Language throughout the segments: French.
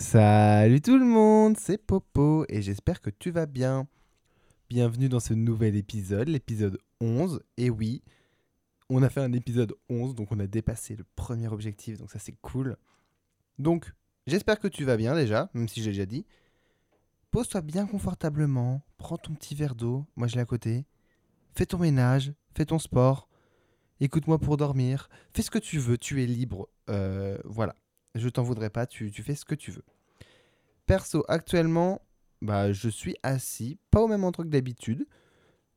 Salut tout le monde, c'est Popo et j'espère que tu vas bien. Bienvenue dans ce nouvel épisode, l'épisode 11. Et oui, on a fait un épisode 11, donc on a dépassé le premier objectif, donc ça c'est cool. Donc, j'espère que tu vas bien déjà, même si j'ai déjà dit. Pose-toi bien confortablement, prends ton petit verre d'eau, moi je l'ai à côté. Fais ton ménage, fais ton sport, écoute-moi pour dormir, fais ce que tu veux, tu es libre. Euh, voilà, je t'en voudrais pas, tu, fais ce que tu veux. Perso, actuellement, bah, je suis assis, pas au même endroit que d'habitude,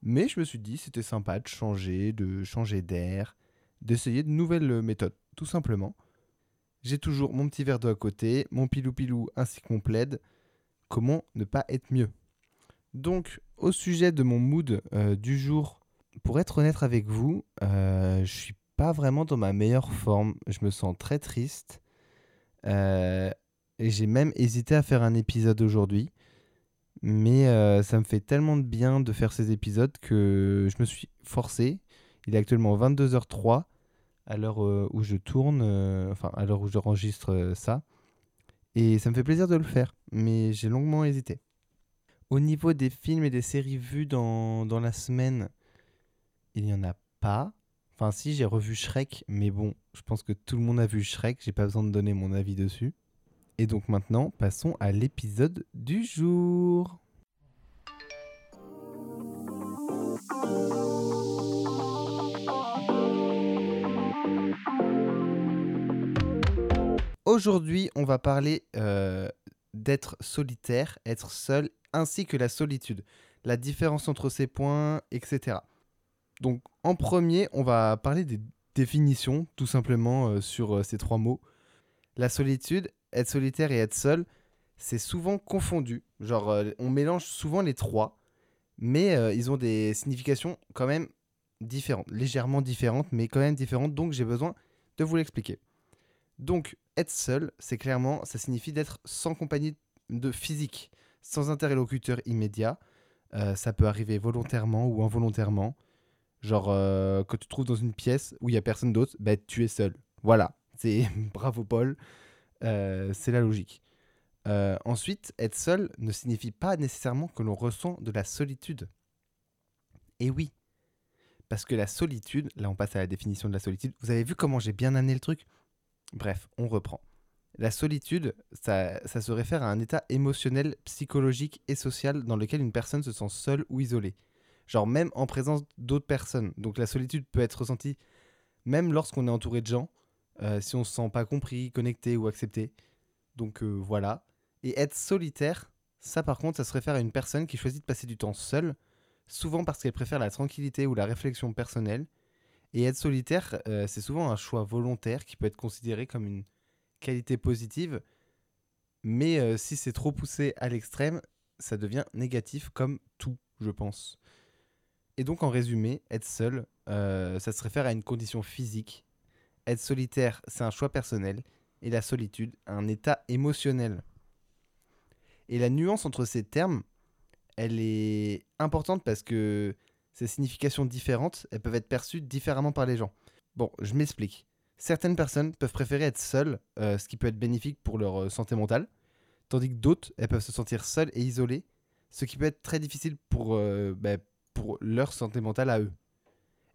mais je me suis dit c'était sympa de changer, de changer d'air, d'essayer de nouvelles méthodes, tout simplement. J'ai toujours mon petit verre d'eau à côté, mon pilou-pilou ainsi que mon. Comment ne pas être mieux? Donc, au sujet de mon mood euh, du jour, pour être honnête avec vous, euh, je suis pas vraiment dans ma meilleure forme. Je me sens très triste. Euh, et j'ai même hésité à faire un épisode aujourd'hui. Mais euh, ça me fait tellement de bien de faire ces épisodes que je me suis forcé. Il est actuellement 22h03 à l'heure euh, où je tourne, enfin à l'heure où j'enregistre ça. Et ça me fait plaisir de le faire, mais j'ai longuement hésité. Au niveau des films et des séries vues dans, dans la semaine, il n'y en a pas. Enfin si, j'ai revu Shrek, mais bon, je pense que tout le monde a vu Shrek, j'ai pas besoin de donner mon avis dessus. Et donc maintenant, passons à l'épisode du jour. Aujourd'hui, on va parler euh, d'être solitaire, être seul, ainsi que la solitude, la différence entre ces points, etc. Donc, en premier, on va parler des définitions, tout simplement, euh, sur euh, ces trois mots. La solitude, être solitaire et être seul, c'est souvent confondu. Genre, euh, on mélange souvent les trois, mais ils ont des significations quand même différentes, légèrement différentes, mais quand même différentes. Donc, j'ai besoin de vous l'expliquer. Donc, être seul, c'est clairement, ça signifie d'être sans compagnie de physique, sans interlocuteur immédiat. Ça peut arriver volontairement ou involontairement. Genre, euh, quand tu te trouves dans une pièce où il n'y a personne d'autre, bah, tu es seul. Voilà, c'est bravo Paul, Euh, c'est la logique. Euh, ensuite, être seul ne signifie pas nécessairement que l'on ressent de la solitude. Et oui, parce que la solitude, là on passe à la définition de la solitude, vous avez vu comment j'ai bien amené le truc? Bref, on reprend. La solitude, ça, ça se réfère à un état émotionnel, psychologique et social dans lequel une personne se sent seule ou isolée. Genre même en présence d'autres personnes. Donc la solitude peut être ressentie même lorsqu'on est entouré de gens, euh, si on se sent pas compris, connecté ou accepté. Donc euh, voilà. Et être solitaire, ça par contre, ça se réfère à une personne qui choisit de passer du temps seule, souvent parce qu'elle préfère la tranquillité ou la réflexion personnelle. Et être solitaire, euh, c'est souvent un choix volontaire qui peut être considéré comme une qualité positive. Mais si c'est trop poussé à l'extrême, ça devient négatif comme tout, je pense. Et donc en résumé, être seul, euh, ça se réfère à une condition physique. Être solitaire, c'est un choix personnel. Et la solitude, un état émotionnel. Et la nuance entre ces termes, elle est importante parce que ces significations différentes, elles peuvent être perçues différemment par les gens. Bon, je m'explique. Certaines personnes peuvent préférer être seules, euh, ce qui peut être bénéfique pour leur euh, santé mentale, tandis que d'autres, elles peuvent se sentir seules et isolées, ce qui peut être très difficile pour, bah, pour leur santé mentale à eux.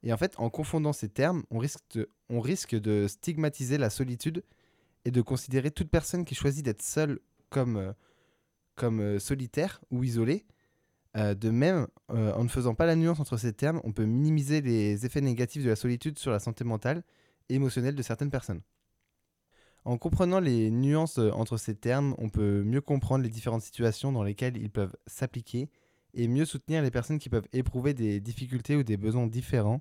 Et en fait, en confondant ces termes, on risque de, stigmatiser la solitude et de considérer toute personne qui choisit d'être seule comme, euh, euh, solitaire ou isolée. Euh, de même, en ne faisant pas la nuance entre ces termes, on peut minimiser les effets négatifs de la solitude sur la santé mentale et émotionnelle de certaines personnes. En comprenant les nuances entre ces termes, on peut mieux comprendre les différentes situations dans lesquelles ils peuvent s'appliquer et mieux soutenir les personnes qui peuvent éprouver des difficultés ou des besoins différents.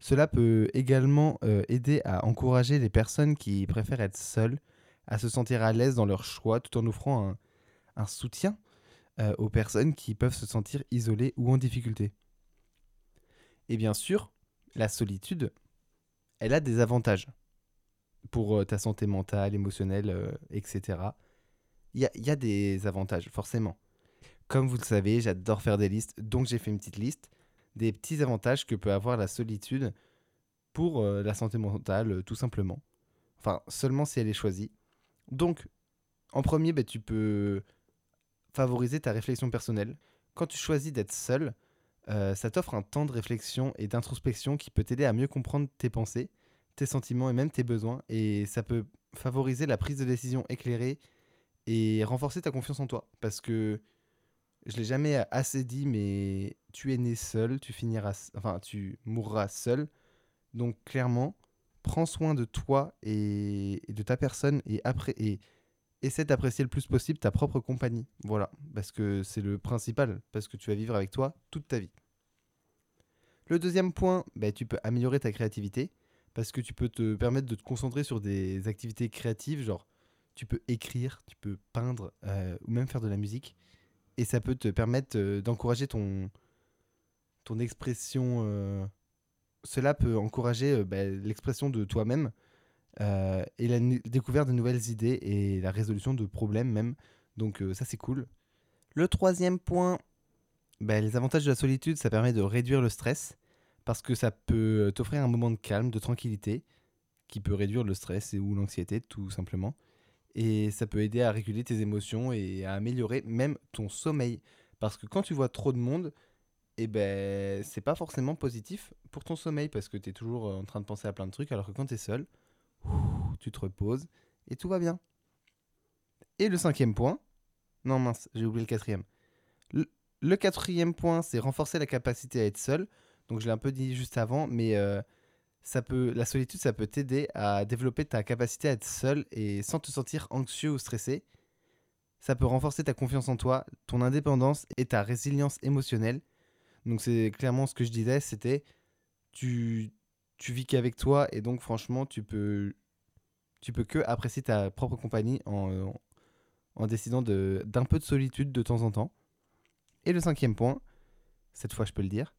Cela peut également euh, aider à encourager les personnes qui préfèrent être seules à se sentir à l'aise dans leur choix tout en offrant un, soutien euh, aux personnes qui peuvent se sentir isolées ou en difficulté. Et bien sûr, la solitude, elle a des avantages pour euh, ta santé mentale, émotionnelle, etc. Il y y a des avantages, forcément. Comme vous le savez, j'adore faire des listes, donc j'ai fait une petite liste des petits avantages que peut avoir la solitude pour euh, la santé mentale, euh, tout simplement. Enfin, seulement si elle est choisie. Donc, En premier, bah, tu peux favoriser ta réflexion personnelle. Quand tu choisis d'être seul, euh, ça t'offre un temps de réflexion et d'introspection qui peut t'aider à mieux comprendre tes pensées, tes sentiments et même tes besoins. Et ça peut favoriser la prise de décision éclairée et renforcer ta confiance en toi. Parce que je l'ai jamais assez dit, mais tu es né seul, tu finiras, enfin, tu mourras seul. Donc clairement, prends soin de toi et, de ta personne et essaie d'apprécier le plus possible ta propre compagnie. Voilà, parce que c'est le principal, parce que tu vas vivre avec toi toute ta vie. Le deuxième point, bah, tu peux améliorer ta créativité, parce que tu peux te permettre de te concentrer sur des activités créatives, genre tu peux écrire, tu peux peindre euh, ou même faire de la musique, et ça peut te permettre euh, d'encourager ton, ton expression. Euh, cela peut encourager bah, l'expression de toi-même euh, et la découverte de nouvelles idées et la résolution de problèmes même. Donc euh, ça c'est cool. Le troisième point, bah, les avantages de la solitude, ça permet de réduire le stress parce que ça peut t'offrir un moment de calme, de tranquillité qui peut réduire le stress ou l'anxiété tout simplement. Et ça peut aider à réguler tes émotions et à améliorer même ton sommeil. Parce que quand tu vois trop de monde, eh ben c'est pas forcément positif pour ton sommeil parce que tu es toujours en train de penser à plein de trucs alors que quand tu es seul, tu te reposes et tout va bien. Et le cinquième point, non mince, j'ai oublié le quatrième. Le, quatrième point, c'est renforcer la capacité à être seul. Donc je l'ai un peu dit juste avant, mais euh, ça peut, la solitude, ça peut t'aider à développer ta capacité à être seul et sans te sentir anxieux ou stressé. Ça peut renforcer ta confiance en toi, ton indépendance et ta résilience émotionnelle. Donc c'est clairement ce que je disais, c'était tu, tu vis qu'avec toi et donc franchement tu peux tu peux que apprécier ta propre compagnie en, en, décidant d'un peu de solitude de temps en temps. Et le cinquième point, cette fois je peux le dire,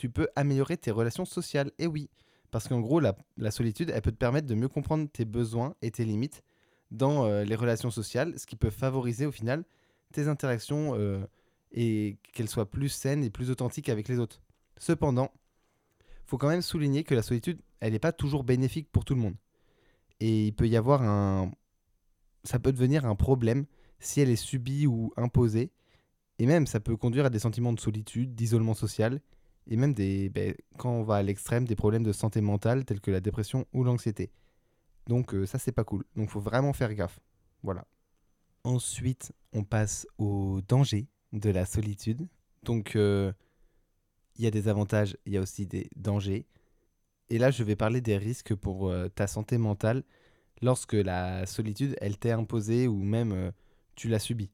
tu peux améliorer tes relations sociales. Et oui, parce qu'en gros la, solitude elle peut te permettre de mieux comprendre tes besoins et tes limites dans euh, les relations sociales, ce qui peut favoriser au final tes interactions euh, et qu'elles soient plus saines et plus authentiques avec les autres. Cependant, faut quand même souligner que la solitude, elle n'est pas toujours bénéfique pour tout le monde. Et il peut y avoir un... Ça peut devenir un problème si elle est subie ou imposée. Et même, ça peut conduire à des sentiments de solitude, d'isolement social, et même des, ben, quand on va à l'extrême, des problèmes de santé mentale tels que la dépression ou l'anxiété. Donc euh, ça, c'est pas cool. Donc faut vraiment faire gaffe. Voilà. Ensuite, on passe au danger de la solitude. Donc, euh, il y a des avantages, il y a aussi des dangers. Et là, je vais parler des risques pour euh, ta santé mentale lorsque la solitude, elle t'est imposée ou même tu l'as subie.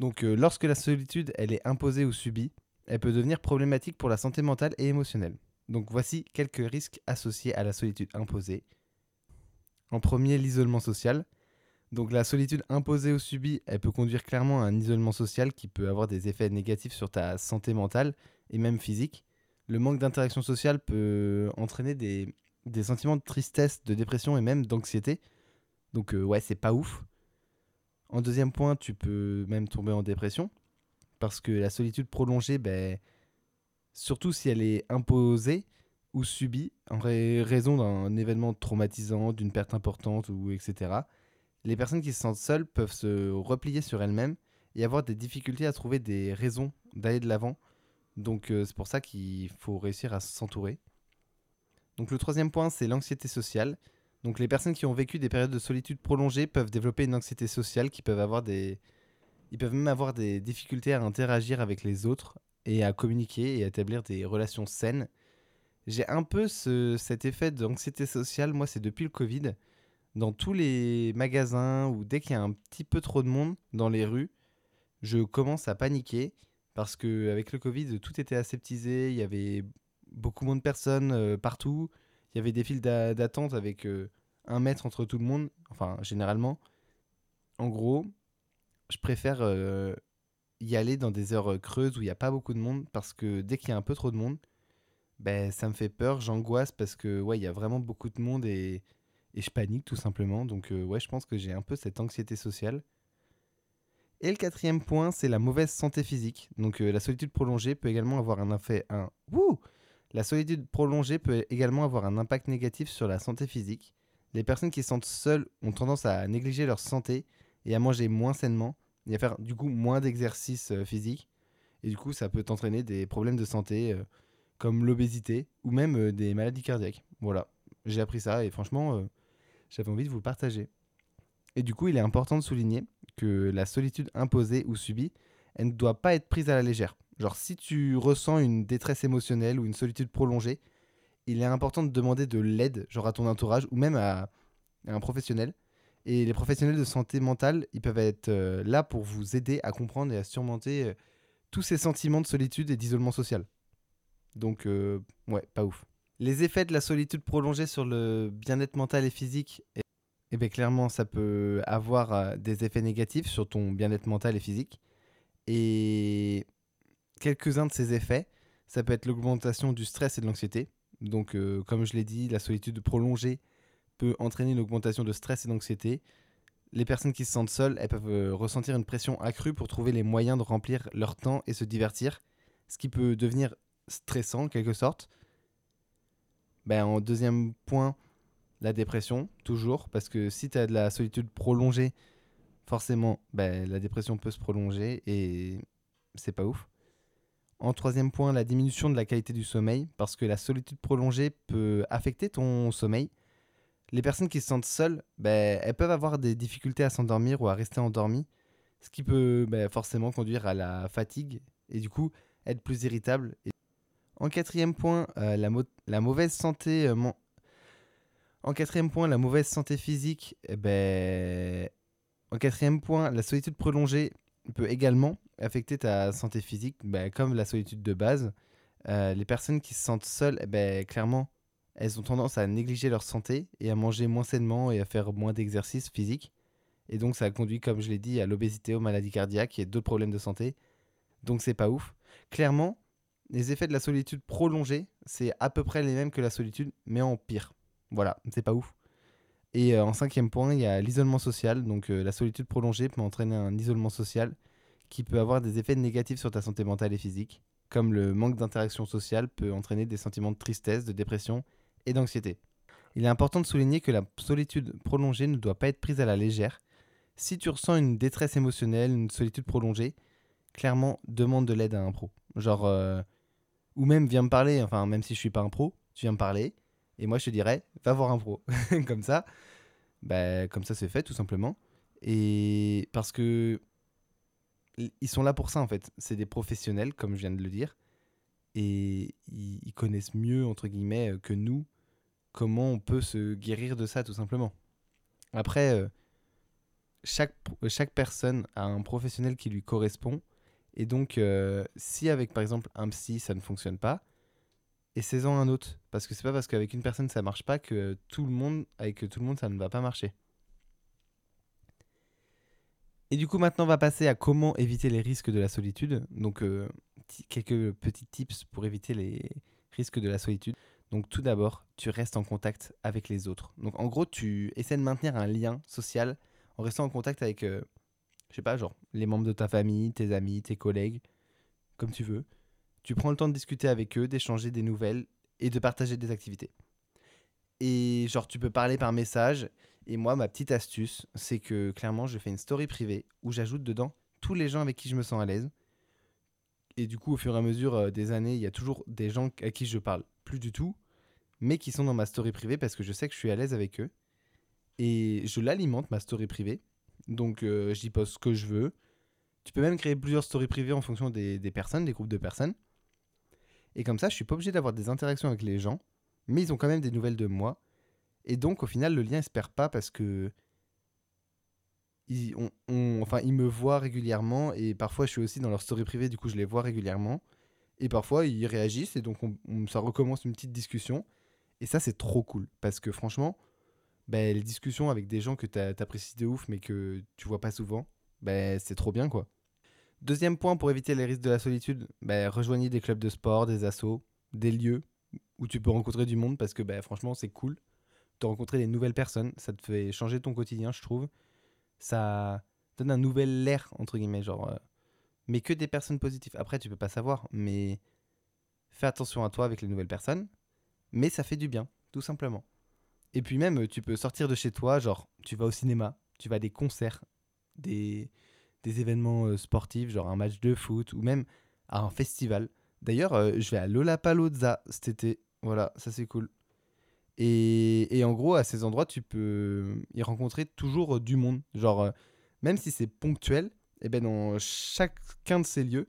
Donc, lorsque la solitude, elle est imposée ou subie, elle peut devenir problématique pour la santé mentale et émotionnelle. Donc, voici quelques risques associés à la solitude imposée. En premier, l'isolement social. Donc la solitude imposée ou subie, elle peut conduire clairement à un isolement social qui peut avoir des effets négatifs sur ta santé mentale et même physique. Le manque d'interaction sociale peut entraîner des, sentiments de tristesse, de dépression et même d'anxiété. Donc euh, ouais, c'est pas ouf. En deuxième point, tu peux même tomber en dépression parce que la solitude prolongée, ben, surtout si elle est imposée ou subie en raison d'un événement traumatisant, d'une perte importante ou etc les personnes qui se sentent seules peuvent se replier sur elles-mêmes et avoir des difficultés à trouver des raisons d'aller de l'avant. Donc euh, c'est pour ça qu'il faut réussir à s'entourer. Donc le troisième point, c'est l'anxiété sociale. Donc les personnes qui ont vécu des périodes de solitude prolongées peuvent développer une anxiété sociale, qui peuvent avoir des... Ils peuvent même avoir des difficultés à interagir avec les autres et à communiquer et à établir des relations saines. J'ai un peu ce, cet effet d'anxiété sociale, moi c'est depuis le Covid dans tous les magasins ou dès qu'il y a un petit peu trop de monde dans les rues, je commence à paniquer parce que avec le Covid, tout était aseptisé, il y avait beaucoup moins de personnes euh, partout, il y avait des files d'attente avec euh, un mètre entre tout le monde, enfin généralement. En gros, je préfère euh, y aller dans des heures creuses où il n'y a pas beaucoup de monde parce que dès qu'il y a un peu trop de monde, ben, ça me fait peur, j'angoisse parce que ouais, il y a vraiment beaucoup de monde et et je panique tout simplement. Donc euh, ouais, je pense que j'ai un peu cette anxiété sociale. Et le quatrième point, c'est la mauvaise santé physique. Donc euh, la solitude prolongée peut également avoir un effet un La solitude prolongée peut également avoir un impact négatif sur la santé physique. Les personnes qui se sentent seules ont tendance à négliger leur santé et à manger moins sainement et à faire du coup moins d'exercice euh, physique. Et du coup, ça peut entraîner des problèmes de santé euh, comme l'obésité ou même euh, des maladies cardiaques. Voilà, j'ai appris ça et franchement, j'avais envie de vous le partager. Et du coup, il est important de souligner que la solitude imposée ou subie, elle ne doit pas être prise à la légère. Genre, si tu ressens une détresse émotionnelle ou une solitude prolongée, il est important de demander de l'aide, genre à ton entourage ou même à, un professionnel. Et les professionnels de santé mentale, ils peuvent être euh, là pour vous aider à comprendre et à surmonter euh, tous ces sentiments de solitude et d'isolement social. Donc, euh, ouais, pas ouf. Les effets de la solitude prolongée sur le bien-être mental et physique, eh, eh bien, clairement, ça peut avoir des effets négatifs sur ton bien-être mental et physique. Et quelques-uns de ces effets, ça peut être l'augmentation du stress et de l'anxiété. Donc, comme je l'ai dit, la solitude prolongée peut entraîner une augmentation de stress et d'anxiété. Les personnes qui se sentent seules, elles peuvent euh, ressentir une pression accrue pour trouver les moyens de remplir leur temps et se divertir, ce qui peut devenir stressant en quelque sorte. Ben, en deuxième point, la dépression, toujours, parce que si tu as de la solitude prolongée, forcément, ben, la dépression peut se prolonger et c'est pas ouf. En troisième point, la diminution de la qualité du sommeil, parce que la solitude prolongée peut affecter ton sommeil. Les personnes qui se sentent seules, ben, elles peuvent avoir des difficultés à s'endormir ou à rester endormies, ce qui peut ben, forcément conduire à la fatigue et du coup être plus irritable. En quatrième point, euh, la, mauvaise santé euh, en quatrième point, la mauvaise santé physique, eh ben... en quatrième point, la solitude prolongée peut également affecter ta santé physique, bah, comme la solitude de base. Euh, les personnes qui se sentent seules, eh ben, clairement, elles ont tendance à négliger leur santé et à manger moins sainement et à faire moins d'exercice physique. Et donc ça conduit, comme je l'ai dit, à l'obésité, aux maladies cardiaques et d'autres problèmes de santé. Donc c'est pas ouf. Clairement, les effets de la solitude prolongée, c'est à peu près les mêmes que la solitude, mais en pire. Voilà, c'est pas ouf. Et euh, en cinquième point, il y a l'isolement social. Donc euh, la solitude prolongée peut entraîner un isolement social qui peut avoir des effets négatifs sur ta santé mentale et physique, comme le manque d'interaction sociale peut entraîner des sentiments de tristesse, de dépression et d'anxiété. Il est important de souligner que la solitude prolongée ne doit pas être prise à la légère. Si tu ressens une détresse émotionnelle, une solitude prolongée, clairement demande de l'aide à un pro. Genre, euh, ou même viens me parler, enfin même si je suis pas un pro, tu viens me parler, et moi je te dirais, va voir un pro. comme ça, bah, comme ça c'est fait tout simplement. Et parce que ils sont là pour ça en fait. C'est des professionnels, comme je viens de le dire, et ils, connaissent mieux, entre guillemets, que nous, comment on peut se guérir de ça tout simplement. Après, euh, chaque, chaque personne a un professionnel qui lui correspond. Et donc, euh, si avec par exemple un psy ça ne fonctionne pas, essayez-en un autre. Parce que c'est pas parce qu'avec une personne ça marche pas que tout le monde, avec tout le monde ça ne va pas marcher. Et du coup, maintenant, on va passer à comment éviter les risques de la solitude. Donc, euh, quelques petits tips pour éviter les risques de la solitude. Donc, tout d'abord, tu restes en contact avec les autres. Donc, en gros, tu essaies de maintenir un lien social en restant en contact avec, euh, je sais pas, genre, les membres de ta famille, tes amis, tes collègues, comme tu veux. Tu prends le temps de discuter avec eux, d'échanger des nouvelles et de partager des activités. Et genre, tu peux parler par message et moi, ma petite astuce, c'est que clairement, je fais une story privée où j'ajoute dedans tous les gens avec qui je me sens à l'aise. Et du coup, au fur et à mesure euh, des années, il y a toujours des gens à qui je parle plus du tout, mais qui sont dans ma story privée parce que je sais que je suis à l'aise avec eux. Et je l'alimente, ma story privée. Donc, euh, j'y poste ce que je veux. Tu peux même créer plusieurs stories privées en fonction des, des personnes, des groupes de personnes. Et comme ça, je suis pas obligé d'avoir des interactions avec les gens, mais ils ont quand même des nouvelles de moi. Et donc, au final, le lien ne se perd pas parce que. Ils, enfin, ils me voient régulièrement et parfois je suis aussi dans leur story privée, du coup je les vois régulièrement. Et parfois ils réagissent et donc ça recommence une petite discussion. Et ça, c'est trop cool parce que franchement, ben, les discussions avec des gens que tu apprécies de ouf mais que tu vois pas souvent, ben, c'est trop bien quoi. Deuxième point pour éviter les risques de la solitude, ben, rejoignez des clubs de sport, des assos, des lieux où tu peux rencontrer du monde parce que ben, franchement c'est cool rencontrer des nouvelles personnes, ça te fait changer ton quotidien, je trouve. Ça donne un nouvel air, entre guillemets, genre. Euh, mais que des personnes positives. Après, tu peux pas savoir, mais fais attention à toi avec les nouvelles personnes. Mais ça fait du bien, tout simplement. Et puis même, tu peux sortir de chez toi, genre, tu vas au cinéma, tu vas à des concerts, des, des événements euh, sportifs, genre un match de foot, ou même à un festival. D'ailleurs, euh, je vais à Lollapalooza cet été. Voilà, ça c'est cool. Et, et en gros, à ces endroits, tu peux y rencontrer toujours euh, du monde. Genre, même si c'est ponctuel, et ben dans chacun de ces lieux,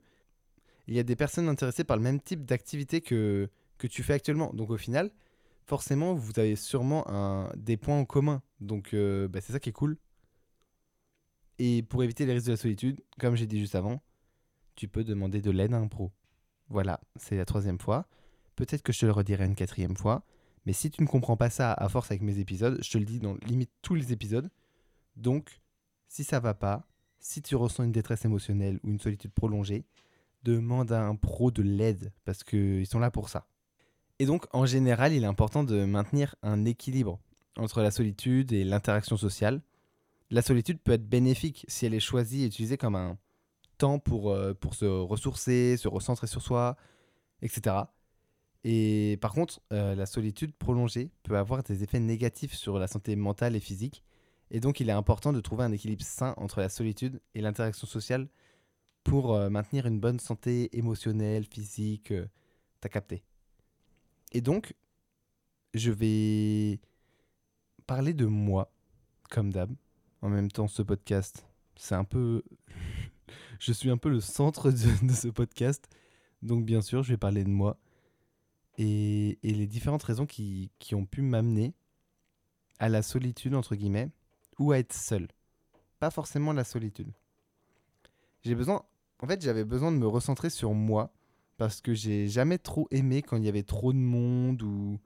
il y a des personnes intéressées par le même type d'activité que, que tu fais actuellement. Donc au final, forcément, vous avez sûrement un, des points en commun. Donc euh, bah, c'est ça qui est cool. Et pour éviter les risques de la solitude, comme j'ai dit juste avant, tu peux demander de l'aide à un pro. Voilà, c'est la troisième fois. Peut-être que je te le redirai une quatrième fois. Mais si tu ne comprends pas ça à force avec mes épisodes, je te le dis dans limite tous les épisodes. Donc, si ça va pas, si tu ressens une détresse émotionnelle ou une solitude prolongée, demande à un pro de l'aide parce qu'ils sont là pour ça. Et donc, en général, il est important de maintenir un équilibre entre la solitude et l'interaction sociale. La solitude peut être bénéfique si elle est choisie et utilisée comme un temps pour, euh, se ressourcer, se recentrer sur soi, etc. Et par contre, euh, la solitude prolongée peut avoir des effets négatifs sur la santé mentale et physique. Et donc, il est important de trouver un équilibre sain entre la solitude et l'interaction sociale pour euh, maintenir une bonne santé émotionnelle, physique. T'as capté. Et donc, je vais parler de moi, comme d'hab. En même temps, ce podcast, c'est un peu... je suis un peu le centre de, ce podcast. Donc, bien sûr, je vais parler de moi et, et les différentes raisons qui, qui ont pu m'amener à la solitude, entre guillemets, ou à être seul. Pas forcément la solitude. J'ai besoin, en fait, j'avais besoin de me recentrer sur moi parce que j'ai jamais trop aimé quand il y avait trop de monde ou,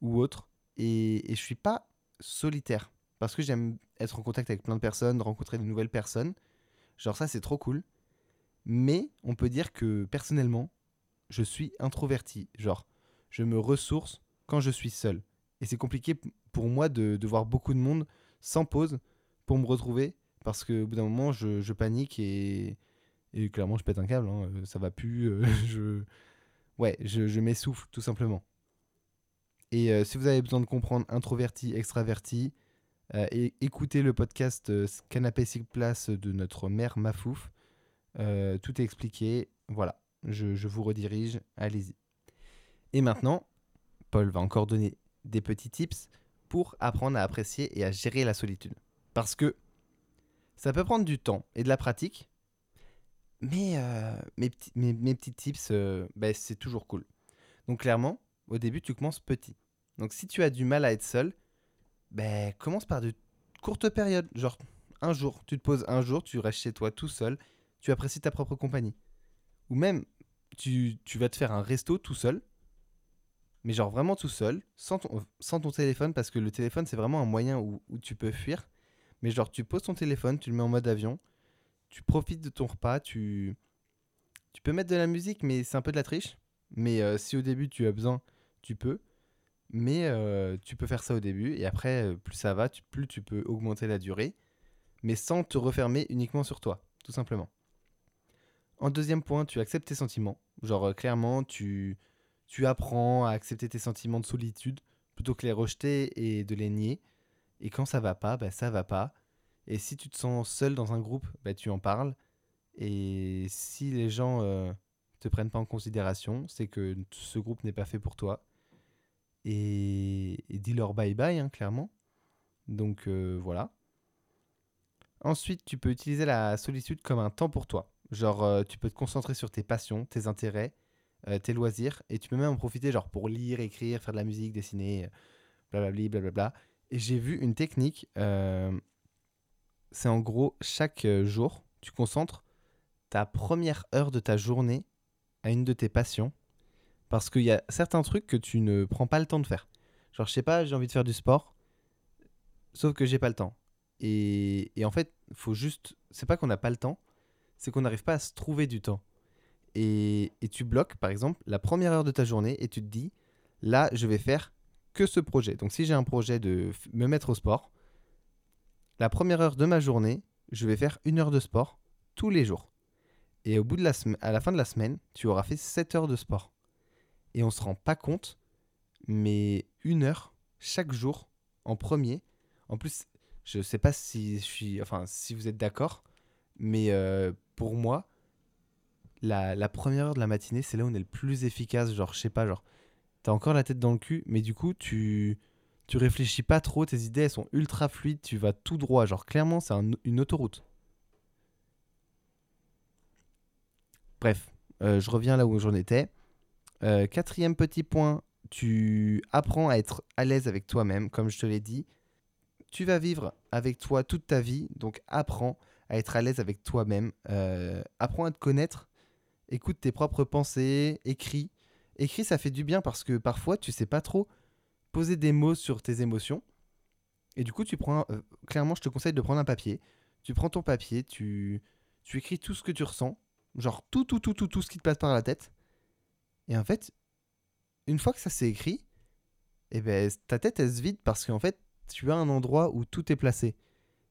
ou autre. Et, et je suis pas solitaire parce que j'aime être en contact avec plein de personnes, rencontrer de nouvelles personnes. Genre, ça, c'est trop cool. Mais on peut dire que personnellement, je suis introverti. Genre, je me ressource quand je suis seul. Et c'est compliqué pour moi de, de voir beaucoup de monde sans pause pour me retrouver parce qu'au bout d'un moment, je panique et, et clairement, je pète un câble. hein, euh, Ça va plus. euh, je, ouais, je, m'essouffle tout simplement. Et euh, si vous avez besoin de comprendre introverti, extraverti, écoutez le podcast Canapé 6 places de notre mère Mafouf. Tout est expliqué. Voilà, je, je vous redirige. Allez-y. Et maintenant, Paul va encore donner des petits tips pour apprendre à apprécier et à gérer la solitude. Parce que ça peut prendre du temps et de la pratique, mais euh, mes, petits, mes, mes petits tips, ben, c'est toujours cool. Donc clairement, au début, tu commences petit. Donc si tu as du mal à être seul, ben, commence par de courtes périodes. Genre un jour, tu te poses un jour, tu restes chez toi tout seul, tu apprécies ta propre compagnie. Ou même, tu, tu vas te faire un resto tout seul, mais genre vraiment tout seul, sans ton, sans ton téléphone, parce que le téléphone, c'est vraiment un moyen où, où tu peux fuir. Mais genre, tu poses ton téléphone, tu le mets en mode avion, tu profites de ton repas, tu, tu peux mettre de la musique, mais c'est un peu de la triche. Mais euh, si au début tu as besoin, tu peux. Mais euh, tu peux faire ça au début, et après, euh, plus ça va, plus tu peux augmenter la durée, mais sans te refermer uniquement sur toi, tout simplement. En deuxième point, tu acceptes tes sentiments. Genre, clairement, tu, tu apprends à accepter tes sentiments de solitude plutôt que les rejeter et de les nier. Et quand ça va pas, bah, ça va pas. Et si tu te sens seul dans un groupe, bah, tu en parles. Et si les gens euh, te prennent pas en considération, c'est que ce groupe n'est pas fait pour toi. Et, dis-leur bye bye, hein, clairement. Donc euh, voilà. Ensuite, tu peux utiliser la solitude comme un temps pour toi. Genre, euh, tu peux te concentrer sur tes passions, tes intérêts, euh, tes loisirs, et tu peux même en profiter genre pour lire, écrire, faire de la musique, dessiner, blablabli, blablabla. Et j'ai vu une technique, c'est en gros chaque euh, jour, tu concentres ta première heure de ta journée à une de tes passions, parce qu'il y a certains trucs que tu ne prends pas le temps de faire. Genre, je sais pas, j'ai envie de faire du sport, sauf que j'ai pas le temps. Et, et en fait, faut juste. C'est pas qu'on n'a pas le temps, c'est qu'on n'arrive pas à se trouver du temps. Et, et tu bloques, par exemple, la première heure de ta journée et tu te dis, là, je vais faire que ce projet. Donc, si j'ai un projet de me mettre au sport, la première heure de ma journée, je vais faire une heure de sport tous les jours. Et au bout de la à la fin de la semaine, tu auras fait 7 heures de sport. Et on se rend pas compte, mais une heure chaque jour en premier. En plus, je sais pas si je suis, enfin, si vous êtes d'accord, mais euh, pour moi, la, la première heure de la matinée, c'est là où on est le plus efficace. Genre, je sais pas, genre, t'as encore la tête dans le cul, mais du coup, tu, tu réfléchis pas trop, tes idées, sont ultra fluides, tu vas tout droit. Genre, clairement, c'est un- une autoroute. Bref, euh, je reviens là où j'en étais. Euh, quatrième petit point, tu apprends à être à l'aise avec toi-même, comme je te l'ai dit. Tu vas vivre avec toi toute ta vie, donc apprends à être à l'aise avec toi-même. Euh, apprends à te connaître. Écoute tes propres pensées, écris. Écris, ça fait du bien parce que parfois, tu sais pas trop poser des mots sur tes émotions. Et du coup, tu prends. euh, clairement, je te conseille de prendre un papier. Tu prends ton papier, tu, tu écris tout ce que tu ressens. Genre tout, tout, tout, tout, tout ce qui te passe par la tête. Et en fait, une fois que ça s'est écrit, eh ben, ta tête, elle se vide parce qu'en fait, tu as un endroit où tout est placé.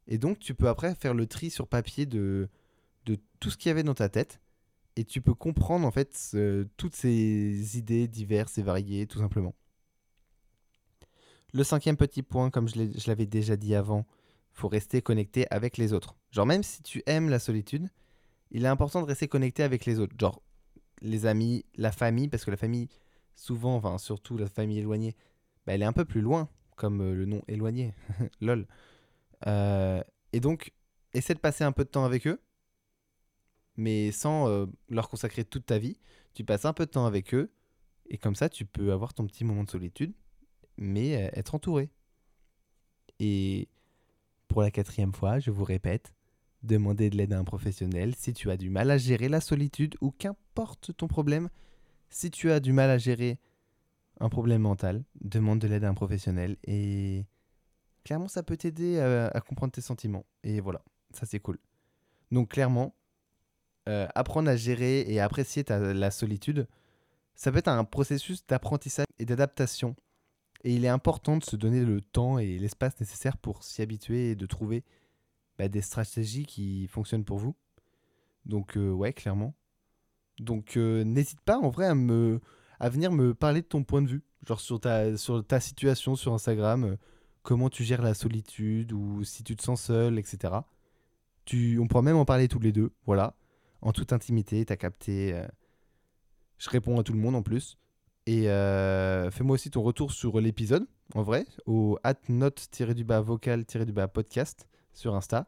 Et donc, tu peux après faire le tri sur papier de, de tout ce qu'il y avait dans ta tête. Et tu peux comprendre en fait toutes ces idées diverses et variées, tout simplement. Le cinquième petit point, comme je l'avais déjà dit avant, faut rester connecté avec les autres. Genre, même si tu aimes la solitude, il est important de rester connecté avec les autres. Genre, les amis, la famille, parce que la famille, souvent, enfin, surtout la famille éloignée, bah, elle est un peu plus loin, comme euh, le nom éloigné. Lol. Euh, et donc, essaie de passer un peu de temps avec eux, mais sans euh, leur consacrer toute ta vie. Tu passes un peu de temps avec eux, et comme ça, tu peux avoir ton petit moment de solitude, mais euh, être entouré. Et pour la quatrième fois, je vous répète, demandez de l'aide à un professionnel si tu as du mal à gérer la solitude ou qu'importe ton problème. Si tu as du mal à gérer un problème mental, demande de l'aide à un professionnel et clairement ça peut t'aider à, comprendre tes sentiments. Et voilà, ça c'est cool. Donc clairement, euh, apprendre à gérer et apprécier la solitude, ça peut être un processus d'apprentissage et d'adaptation. Et il est important de se donner le temps et l'espace nécessaire pour s'y habituer et de trouver bah, des stratégies qui fonctionnent pour vous. Donc euh, ouais, clairement. Donc euh, n'hésite pas en vrai à venir me parler de ton point de vue, genre sur ta situation sur Instagram, euh, comment tu gères la solitude ou si tu te sens seul, etc. Tu, on pourra même en parler tous les deux, voilà, en toute intimité, t'as capté. je réponds à tout le monde en plus. Et euh, fais-moi aussi ton retour sur l'épisode, en vrai, au at note-du-bas vocal-du-bas podcast sur Insta.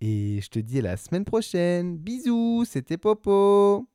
Et je te dis à la semaine prochaine. Bisous, c'était Popo.